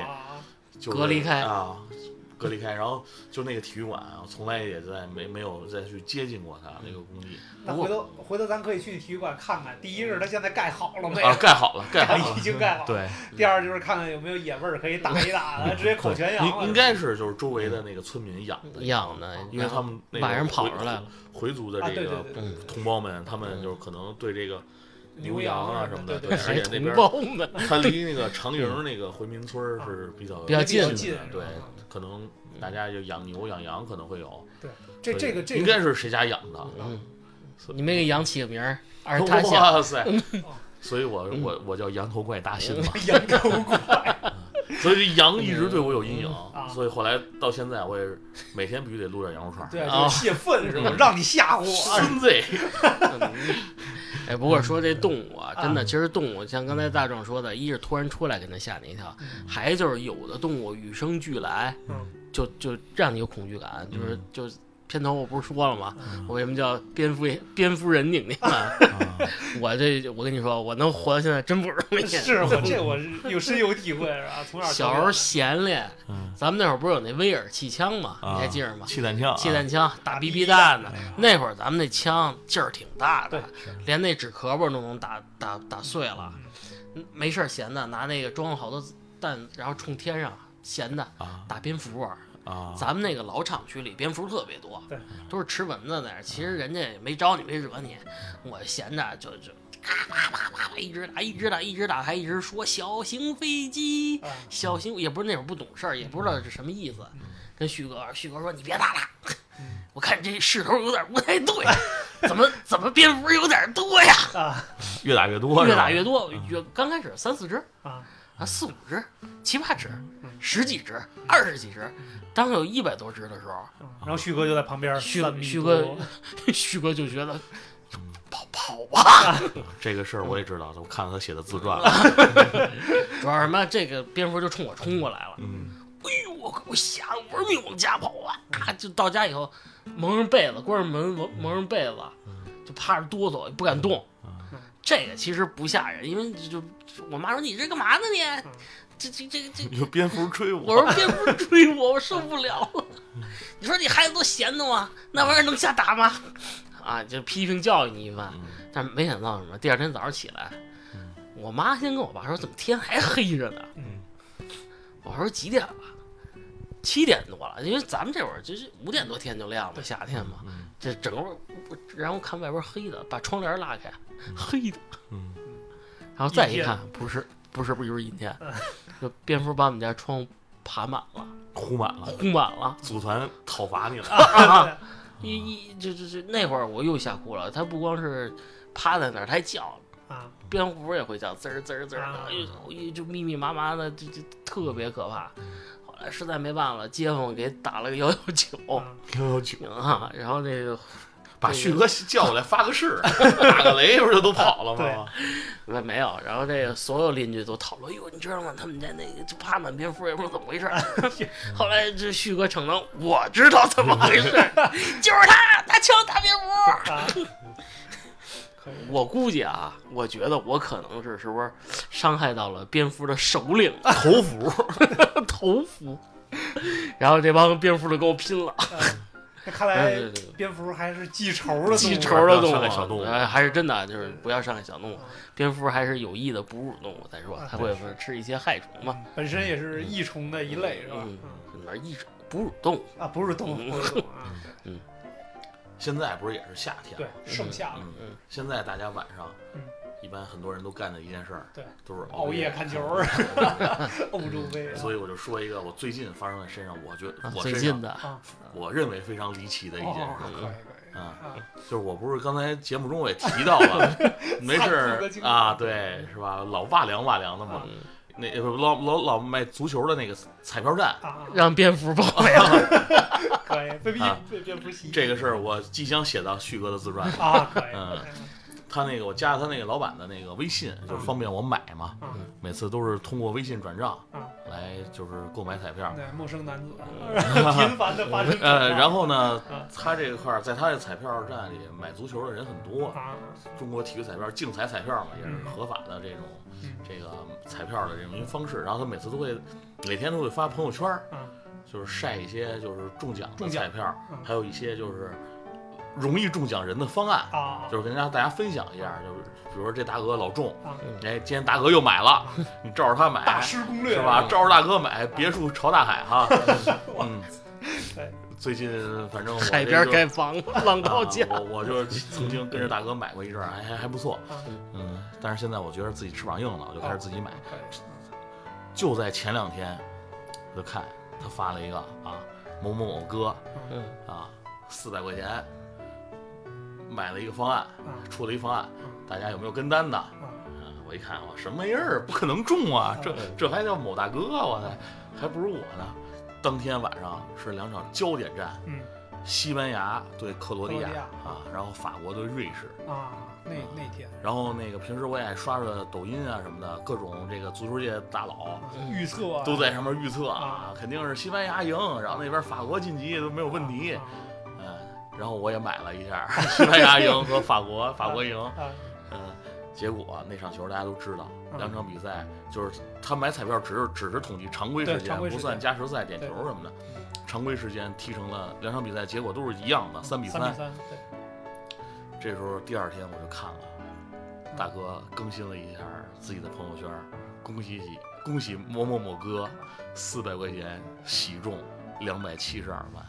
隔离开啊，隔离开，然后就那个体育馆啊，从来也在没没有再去接近过它那个工地那回头回头咱可以去体育馆看看。第一是它现在盖好了没？啊，盖好了，盖好了已。经盖好了。对，第二就是看看有没有野味儿可以打一打的，*laughs* 直接口全羊了。应应该是就是周围的那个村民养的，养的，因为他们那个晚上跑回出来了，回族的这个同胞们，他们就是可能对这个牛羊啊什什么的，对而且那边同胞们，它离那个 *laughs* 长营那个回民村是比较比较近的近对，可能大家就养牛养羊可能会有，对这这个这应该是谁家养的，嗯，你没给羊起个名儿，而他想，哇塞！所以我嗯我我叫羊头怪大 *laughs* 新嘛，羊头怪，*laughs* 所以羊一直对我有阴影啊，所以后来到现在我也是每天必须得撸点羊肉串儿。对，啊就是泄愤是吧？嗯。让你吓唬我。孙子，嗯 *laughs* 哎，不过说这动物啊，真的，啊其实动物像刚才大壮说的，一是突然出来给它吓你一跳，还就是有的动物与生俱来，嗯。就就让你有恐惧感，就是嗯。就片头我不是说了吗？嗯我为什么叫蝙蝠蝙蝠人宁宁啊？*laughs* 我这我跟你说，我能活到现在真不容易。是我这我有深有体会是吧？从小小时候闲练，嗯咱们那会儿不是有那威尔气枪吗？啊你还记着吗？气弹枪啊，气弹枪打打 BB BB 弹的哎呀，那会儿咱们那枪劲儿挺大的，连那纸壳儿都能打打打碎了。嗯没事儿闲的，拿那个装了好多弹，然后冲天上闲的啊打蝙蝠。啊，咱们那个老厂区里蝙蝠特别多对，都是吃蚊子的。其实人家也没招你，没惹你，我闲着就就啪啪啪啪啪一直打，一直打，一直打，还一直说小型飞机。啊，小型也不是那会儿不懂事儿，也不知道是什么意思。跟旭哥，旭哥说你别打了，我看这势头有点不太对，怎么怎么蝙蝠有点多呀？啊越打越多，越打越多，越刚开始三四只啊，啊四五只、七八只、十几只、二十几只，当有一百多只的时候，嗯然后旭哥就在旁边，旭旭哥旭哥就觉得 *laughs* 跑跑吧，这个事儿我也知道，我看了他写的自传了。*laughs* 主要什么？这个蝙蝠就冲我冲过来了。嗯，哎呦，我我吓得玩命往家跑啊！啊，就到家以后，蒙上被子，关上门，蒙蒙上被子，就趴着哆嗦，也不敢动。这个其实不吓人，因为就就我妈说你这干嘛呢你？这这这这，有蝙蝠追我我，说蝙蝠追我，我受不了了。你说你孩子多闲的吗？那玩意儿能瞎打吗？啊，就批评教育你一番。嗯但没想到什么，第二天早上起来，我妈先跟我爸说，怎么天还黑着呢？嗯我说几点了？七点多了，因为咱们这会儿就是五点多天就亮了，夏天嘛。嗯这整个，然后看外边黑的，把窗帘拉开，黑的，嗯，然后再一看，不是，不是，不就是阴天嗯，就蝙蝠把我们家窗户爬满了，糊满了，糊满了。组团讨伐你了。*laughs* 啊，*laughs* 一一就就就那会儿我又吓哭了，它不光是趴在那儿，它还叫，啊，蝙蝠也会叫，滋儿滋儿滋儿啊的，哎呦就密密麻麻的，就就特别可怕。实在没办法了，街坊给打了个幺幺九啊幺幺九，啊，然后那个把旭哥叫过来发个誓，打个雷不是就都跑了吗？没没有，然后这个所有邻居都讨论，哟，你知道吗？他们家那个就爬满蝙蝠，也不知道怎么回事。*laughs* 后来这旭哥承认，我知道怎么回事，*laughs* 就是他，他敲大蝙蝠。我估计啊，我觉得我可能是是不是伤害到了蝙蝠的首领头符，*laughs* 头蝠，然后这帮蝙蝠就跟我拼了。那看来 *laughs* 蝙蝠还是记仇的动物，记仇的动物伤害小动物，还是真的，就是不要伤害小动物啊。蝙蝠还是有益的哺乳动物，再说啊它会不会吃一些害虫嘛？嗯本身也是益虫的一类是吧？嗯嗯，里面益虫 *laughs* 哺乳动物，啊，哺乳动物，不是动物啊，现在不是也是夏天对吗？，盛夏了，嗯嗯，现在大家晚上嗯，一般很多人都干的一件事儿，对，都是熬夜夜看球，*laughs* 欧洲杯啊，所以我就说一个我最近发生在身上，我觉我身上最近的，啊，我认为非常离奇的一件哦，事，可以可以嗯，啊，就是我不是刚才节目中我也提到了，*laughs* 没事啊，对，是吧？老哇凉哇凉的嘛，嗯那不老老老卖足球的那个彩票站，啊，让蝙蝠包围了。可以被啊。被蝙蝠袭这个事儿我即将写到旭哥的自传里。啊，可以，嗯。他那个我加了他那个老板的那个微信，就是方便我买嘛，嗯。每次都是通过微信转账嗯。来就是购买彩票。对，陌生男子 *laughs* 频繁的发生呃，然后呢啊，他这个块儿在他的彩票站里买足球的人很多，啊，中国体育彩票竞彩彩票嘛，也是嗯。合法的这种嗯。这个彩票的这种一个方式。然后他每次都会每天都会发朋友圈，嗯就是晒一些就是中奖的彩票嗯，还有一些就是容易中奖人的方案，啊，就是跟大家大家分享一下，就是比如说这大哥老中，啊哎，今天大哥又买了，*laughs* 你照着他买，大师攻略是吧？照着大哥买，别墅朝大海哈。*laughs* 嗯，最近反正海边盖房，*laughs* 浪高架啊，我我就曾经跟着大哥买过一阵儿，还还还不错啊。嗯，但是现在我觉得自己翅膀硬了，我就开始自己买。就在前两天，我就看他发了一个啊，某某某哥嗯啊，四百块钱买了一个方案，啊出了一方案嗯，大家有没有跟单的？我一看，我什么玩意儿，不可能中啊！这嗯这还叫某大哥啊，我操还不如我呢。当天晚上是两场焦点战，嗯西班牙对克罗地亚克罗地亚啊，然后法国对瑞士。啊，那那天然后那个平时我也爱刷刷抖音啊什么的，各种这个足球界大佬预测啊都在上面预测啊啊，肯定是西班牙赢，然后那边法国晋级都没有问题。啊嗯，然后我也买了一下 *laughs* 西班牙赢和法国法国赢。啊嗯，结果那场球大家都知道，嗯两场比赛就是他买彩票只是只是统计常规时间不算加时赛、点球什么的。常规时间踢成了两场比赛，结果都是一样的，三比三比三，对，这时候第二天我就看了，大哥更新了一下自己的朋友圈，恭喜喜恭喜某某某哥，四百块钱喜中两百七十二万。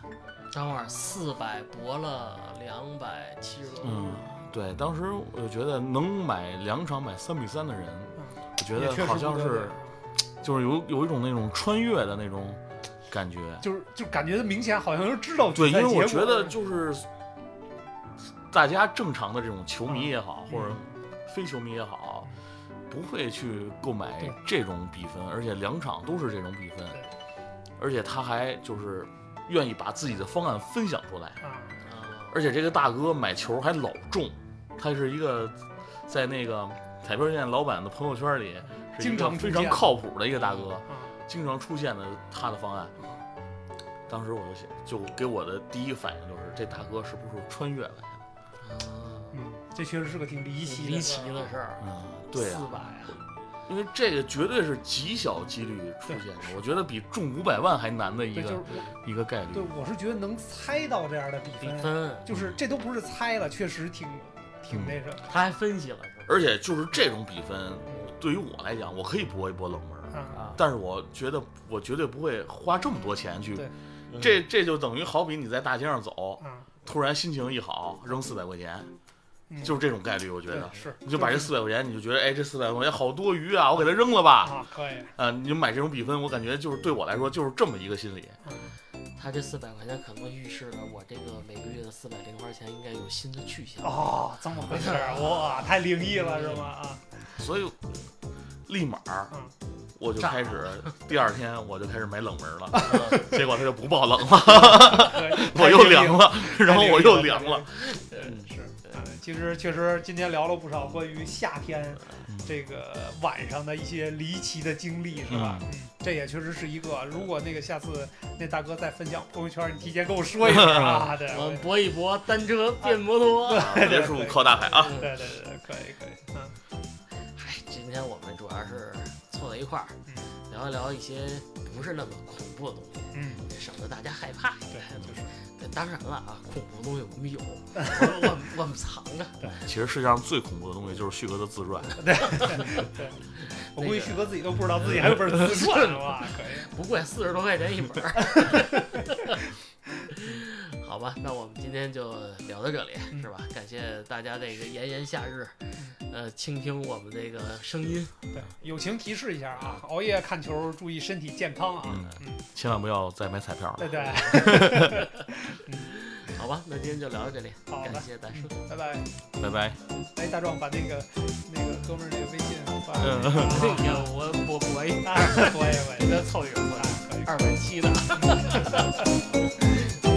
等会儿四百博了两百七十多，嗯，对，当时我就觉得能买两场买三比三的人，我觉得好像是就是有有一种那种穿越的那种感觉。就是就感觉明显好像是知道对，因为我比赛结果觉得就是大家正常的这种球迷也好，嗯。或者非球迷也好，不会去购买这种比分，而且两场都是这种比分，而且他还就是愿意把自己的方案分享出来，而且这个大哥买球还老中，他是一个在那个彩票店老板的朋友圈里经常非常靠谱的一个大哥。啊经常出现的他的方案。当时我就想，就给我的第一反应就是，这大哥是不是穿越来的？啊，嗯，这确实是个挺离奇离奇的事事儿，嗯，对啊，四百啊，因为这个绝对是极小几率出现的，我觉得比中五百万还难的一对，就是个一个概率。对。我是觉得能猜到这样的比比分，分，就是这都不是猜了，确实挺挺嗯。那什么。他还分析了是吧？而且就是这种比分，对于我来讲，我可以搏一搏冷门，啊，啊，但是我觉得我绝对不会花这么多钱去这这就等于好比你在大街上走，啊，突然心情一好，扔四百块钱，嗯就是这种概率，我觉得。是，你就把这是四百块钱，你就觉得，哎，这四百块钱好多余啊，我给它扔了吧。啊，可以，啊，你就买这种比分，我感觉就是对我来说就是这么一个心理。他这四百块钱可能预示着我这个每个月的四百零花钱应该有新的去向。哦，这么回事儿，哇，太灵异了是吗？啊，所以立马我就开始，*laughs* 第二天我就开始买冷门了，嗯 *laughs* 结果他就不爆冷了，*laughs* 我又凉，了，然后我又凉了。太灵异了。是，嗯，其实确实今天聊了不少关于夏天嗯这个晚上的一些离奇的经历，是吧？嗯嗯，这也确实是一个。如果那个下次那大哥再分享朋友圈，你提前跟我说一声啊，*laughs* 对，我我们搏一搏，单车变摩托。啊别墅靠大海啊！对对对对，可以可以，嗯嗨，今天我们主要是凑在一块儿，嗯聊一聊一些不是那么恐怖的东西，嗯，省得大家害怕。对，就是对，当然了啊，恐怖的东西我们有，*laughs* 我们我们藏着。其实世界上最恐怖的东西就是旭哥的自传。*laughs* 对我估计旭哥自己都不知道自己还有本自传 *laughs* 哇，可以，不贵，四十多块钱一本儿。好吧，那我们今天就聊到这里，嗯是吧？感谢大家这个炎炎夏日，呃，倾听我们这个声音。对，友情提示一下啊，熬夜看球注意身体健康啊，嗯嗯，千万不要再买彩票了。对对，*laughs* 好吧，那今天就聊到这里，感谢大叔。拜拜。拜拜。哎，大壮把那个那个哥们儿那个微信发嗯这 *laughs* 个我我我一啊，我也我也再凑一个，啊，可以。二百七的。*laughs*